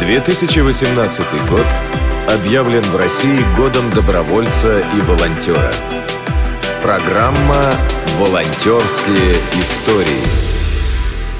2018 год объявлен в России годом добровольца и волонтера. Программа «Волонтерские истории».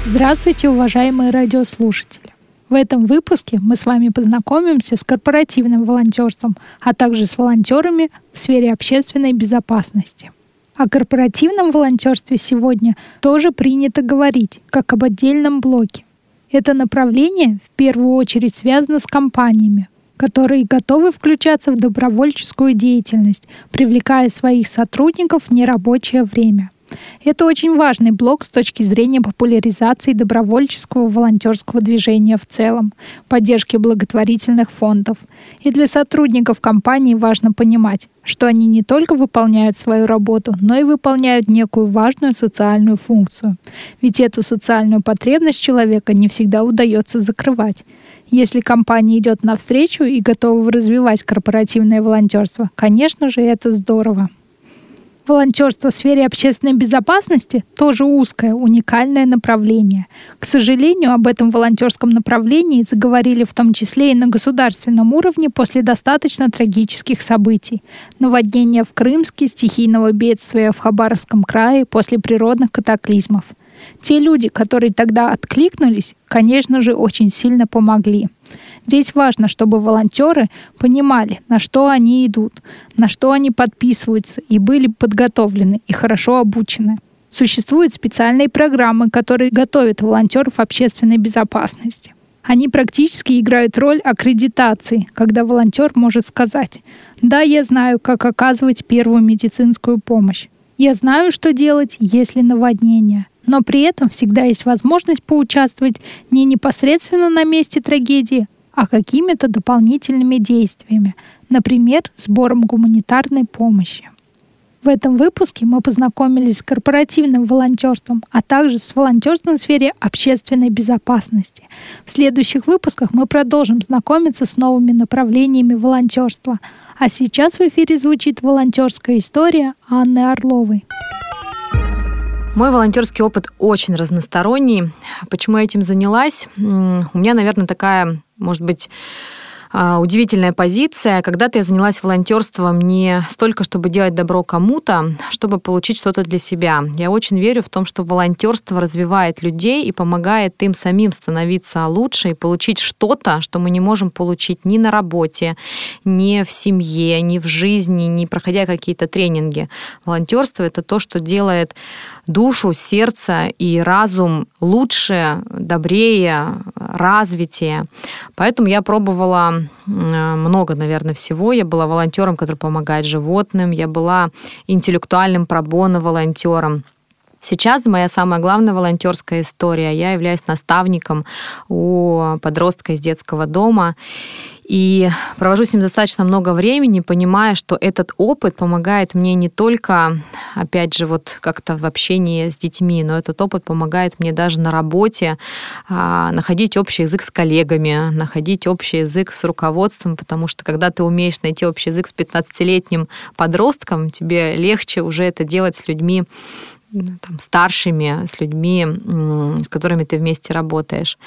Здравствуйте, уважаемые радиослушатели! В этом выпуске мы с вами познакомимся с корпоративным волонтерством, а также с волонтерами в сфере общественной безопасности. О корпоративном волонтерстве сегодня тоже принято говорить, как об отдельном блоке. Это направление в первую очередь связано с компаниями, которые готовы включаться в добровольческую деятельность, привлекая своих сотрудников в нерабочее время – это очень важный блок с точки зрения популяризации добровольческого волонтерского движения в целом, поддержки благотворительных фондов. И для сотрудников компании важно понимать, что они не только выполняют свою работу, но и выполняют некую важную социальную функцию. Ведь эту социальную потребность человека не всегда удается закрывать. Если компания идет навстречу и готова развивать корпоративное волонтерство, конечно же, это здорово. Волонтерство в сфере общественной безопасности тоже узкое, уникальное направление. К сожалению, об этом волонтерском направлении заговорили в том числе и на государственном уровне после достаточно трагических событий. Наводнения в Крымске, стихийного бедствия в Хабаровском крае после природных катаклизмов. Те люди, которые тогда откликнулись, конечно же, очень сильно помогли. Здесь важно, чтобы волонтеры понимали, на что они идут, на что они подписываются и были подготовлены и хорошо обучены. Существуют специальные программы, которые готовят волонтеров общественной безопасности. Они практически играют роль аккредитации, когда волонтер может сказать, да, я знаю, как оказывать первую медицинскую помощь. Я знаю, что делать, если наводнение но при этом всегда есть возможность поучаствовать не непосредственно на месте трагедии, а какими-то дополнительными действиями, например, сбором гуманитарной помощи. В этом выпуске мы познакомились с корпоративным волонтерством, а также с волонтерством в сфере общественной безопасности. В следующих выпусках мы продолжим знакомиться с новыми направлениями волонтерства. А сейчас в эфире звучит волонтерская история Анны Орловой. Мой волонтерский опыт очень разносторонний. Почему я этим занялась? У меня, наверное, такая, может быть, удивительная позиция. Когда-то я занялась волонтерством не столько, чтобы делать добро кому-то, чтобы получить что-то для себя. Я очень верю в том, что волонтерство развивает людей и помогает им самим становиться лучше и получить что-то, что мы не можем получить ни на работе, ни в семье, ни в жизни, не проходя какие-то тренинги. Волонтерство это то, что делает душу, сердце и разум лучше, добрее, развитие. Поэтому я пробовала много, наверное, всего. Я была волонтером, который помогает животным. Я была интеллектуальным пробоно волонтером. Сейчас моя самая главная волонтерская история. Я являюсь наставником у подростка из детского дома. И провожу с ним достаточно много времени, понимая, что этот опыт помогает мне не только, опять же, вот как-то в общении с детьми, но этот опыт помогает мне даже на работе а, находить общий язык с коллегами, находить общий язык с руководством, потому что когда ты умеешь найти общий язык с 15-летним подростком, тебе легче уже это делать с людьми там, старшими, с людьми, с которыми ты вместе работаешь.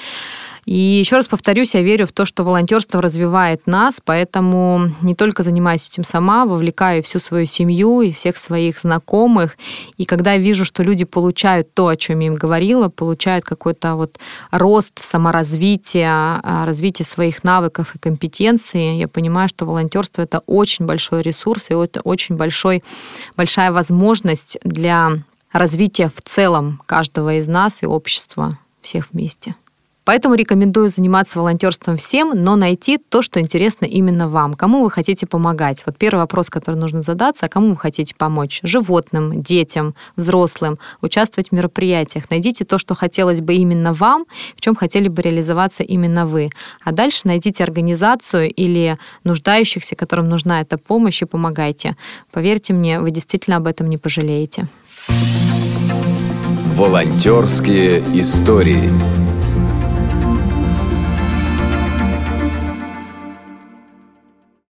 И еще раз повторюсь, я верю в то, что волонтерство развивает нас, поэтому не только занимаюсь этим сама, вовлекаю всю свою семью и всех своих знакомых. И когда я вижу, что люди получают то, о чем я им говорила, получают какой-то вот рост, саморазвитие, а, развитие своих навыков и компетенций, я понимаю, что волонтерство это очень большой ресурс и это очень большой, большая возможность для развития в целом каждого из нас и общества всех вместе. Поэтому рекомендую заниматься волонтерством всем, но найти то, что интересно именно вам. Кому вы хотите помогать? Вот первый вопрос, который нужно задаться, а кому вы хотите помочь? Животным, детям, взрослым, участвовать в мероприятиях. Найдите то, что хотелось бы именно вам, в чем хотели бы реализоваться именно вы. А дальше найдите организацию или нуждающихся, которым нужна эта помощь, и помогайте. Поверьте мне, вы действительно об этом не пожалеете. Волонтерские истории.